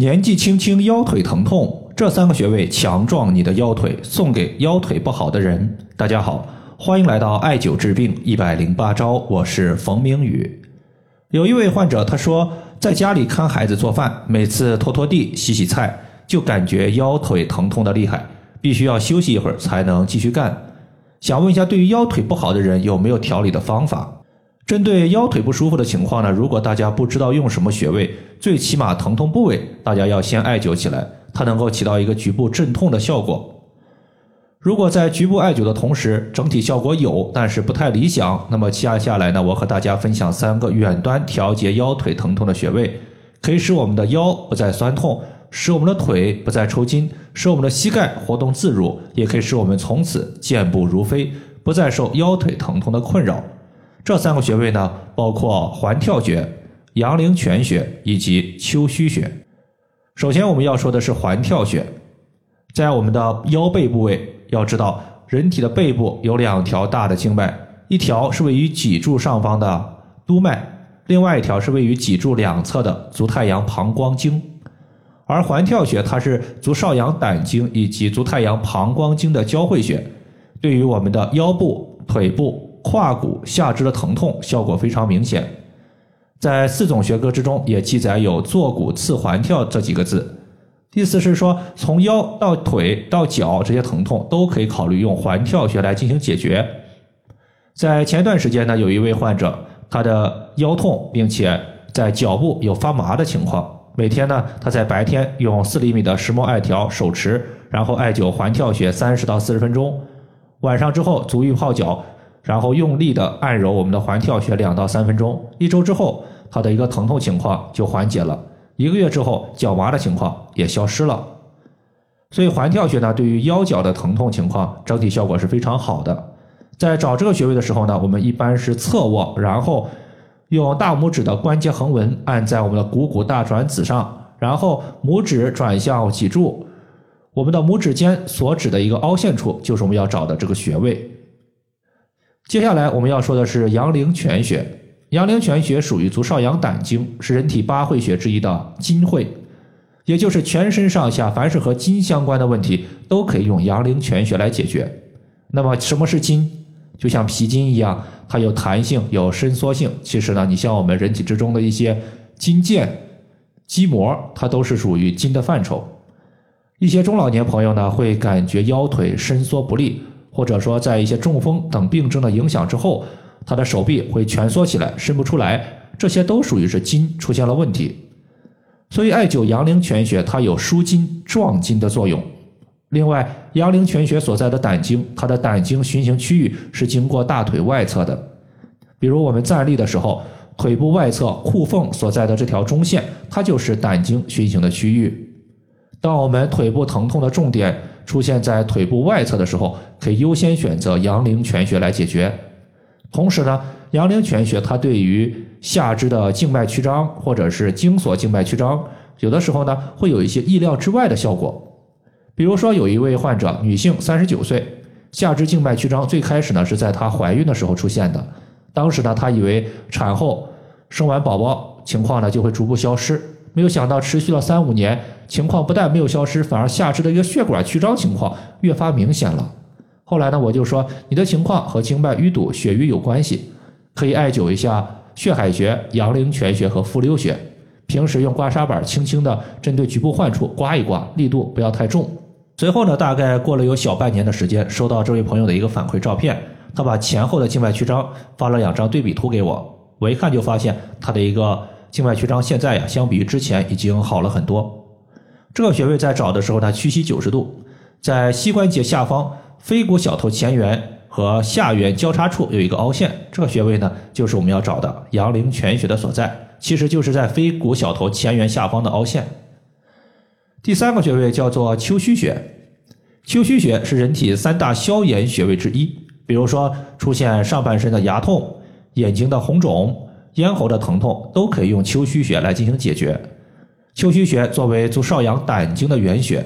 年纪轻轻腰腿疼痛，这三个穴位强壮你的腰腿，送给腰腿不好的人。大家好，欢迎来到艾灸治病一百零八招，我是冯明宇。有一位患者他说，在家里看孩子做饭，每次拖拖地、洗洗菜，就感觉腰腿疼痛的厉害，必须要休息一会儿才能继续干。想问一下，对于腰腿不好的人，有没有调理的方法？针对腰腿不舒服的情况呢，如果大家不知道用什么穴位，最起码疼痛部位大家要先艾灸起来，它能够起到一个局部镇痛的效果。如果在局部艾灸的同时，整体效果有，但是不太理想，那么接下来呢，我和大家分享三个远端调节腰腿疼痛的穴位，可以使我们的腰不再酸痛，使我们的腿不再抽筋，使我们的膝盖活动自如，也可以使我们从此健步如飞，不再受腰腿疼痛的困扰。这三个穴位呢，包括环跳穴、阳陵泉穴以及丘虚穴。首先我们要说的是环跳穴，在我们的腰背部位，要知道人体的背部有两条大的经脉，一条是位于脊柱上方的督脉，另外一条是位于脊柱两侧的足太阳膀胱经。而环跳穴它是足少阳胆经以及足太阳膀胱经的交汇穴，对于我们的腰部、腿部。胯骨下肢的疼痛效果非常明显，在四种学科之中也记载有“坐骨刺环跳”这几个字，意思是说从腰到腿到脚这些疼痛都可以考虑用环跳穴来进行解决。在前段时间呢，有一位患者他的腰痛，并且在脚部有发麻的情况，每天呢他在白天用四厘米的石墨艾条手持，然后艾灸环跳穴三十到四十分钟，晚上之后足浴泡脚。然后用力的按揉我们的环跳穴两到三分钟，一周之后，他的一个疼痛情况就缓解了。一个月之后，脚麻的情况也消失了。所以环跳穴呢，对于腰脚的疼痛情况，整体效果是非常好的。在找这个穴位的时候呢，我们一般是侧卧，然后用大拇指的关节横纹按在我们的股骨大转子上，然后拇指转向脊柱，我们的拇指尖所指的一个凹陷处，就是我们要找的这个穴位。接下来我们要说的是阳陵泉穴。阳陵泉穴属于足少阳胆经，是人体八会穴之一的筋会，也就是全身上下凡是和筋相关的问题，都可以用阳陵泉穴来解决。那么什么是筋？就像皮筋一样，它有弹性，有伸缩性。其实呢，你像我们人体之中的一些筋腱、肌膜，它都是属于筋的范畴。一些中老年朋友呢，会感觉腰腿伸缩不利。或者说，在一些中风等病症的影响之后，他的手臂会蜷缩起来，伸不出来，这些都属于是筋出现了问题。所以，艾灸阳陵泉穴，它有舒筋壮筋的作用。另外，阳陵泉穴所在的胆经，它的胆经循行区域是经过大腿外侧的。比如我们站立的时候，腿部外侧裤缝所在的这条中线，它就是胆经循行的区域。当我们腿部疼痛的重点，出现在腿部外侧的时候，可以优先选择阳陵泉穴来解决。同时呢，阳陵泉穴它对于下肢的静脉曲张或者是经索静脉曲张，有的时候呢会有一些意料之外的效果。比如说，有一位患者，女性，三十九岁，下肢静脉曲张最开始呢是在她怀孕的时候出现的，当时呢她以为产后生完宝宝情况呢就会逐步消失。没有想到，持续了三五年，情况不但没有消失，反而下肢的一个血管曲张情况越发明显了。后来呢，我就说你的情况和经脉淤堵、血瘀有关系，可以艾灸一下血海穴、阳陵泉穴和复溜穴。平时用刮痧板轻轻的针对局部患处刮一刮，力度不要太重。随后呢，大概过了有小半年的时间，收到这位朋友的一个反馈照片，他把前后的静脉曲张发了两张对比图给我，我一看就发现他的一个。静脉曲张现在呀，相比于之前已经好了很多。这个穴位在找的时候呢，屈膝九十度，在膝关节下方腓骨小头前缘和下缘交叉处有一个凹陷。这个穴位呢，就是我们要找的阳陵泉穴的所在，其实就是在腓骨小头前缘下方的凹陷。第三个穴位叫做丘虚穴，丘虚穴是人体三大消炎穴位之一。比如说出现上半身的牙痛、眼睛的红肿。咽喉的疼痛都可以用丘虚穴来进行解决。丘虚穴作为足少阳胆经的原穴，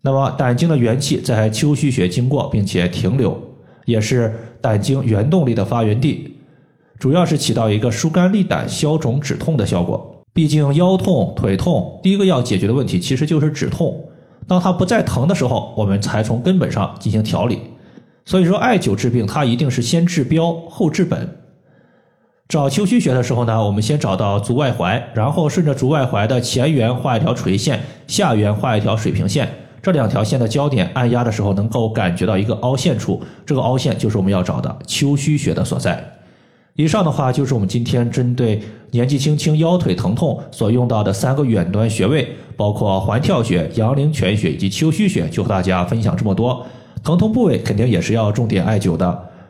那么胆经的元气在丘虚穴经过并且停留，也是胆经原动力的发源地，主要是起到一个疏肝利胆、消肿止痛的效果。毕竟腰痛、腿痛，第一个要解决的问题其实就是止痛。当它不再疼的时候，我们才从根本上进行调理。所以说，艾灸治病，它一定是先治标后治本。找丘虚穴的时候呢，我们先找到足外踝，然后顺着足外踝的前缘画一条垂线，下缘画一条水平线。这两条线的交点按压的时候，能够感觉到一个凹陷处，这个凹陷就是我们要找的丘虚穴的所在。以上的话就是我们今天针对年纪轻轻腰腿疼痛所用到的三个远端穴位，包括环跳穴、阳陵泉穴以及丘虚穴，就和大家分享这么多。疼痛部位肯定也是要重点艾灸的。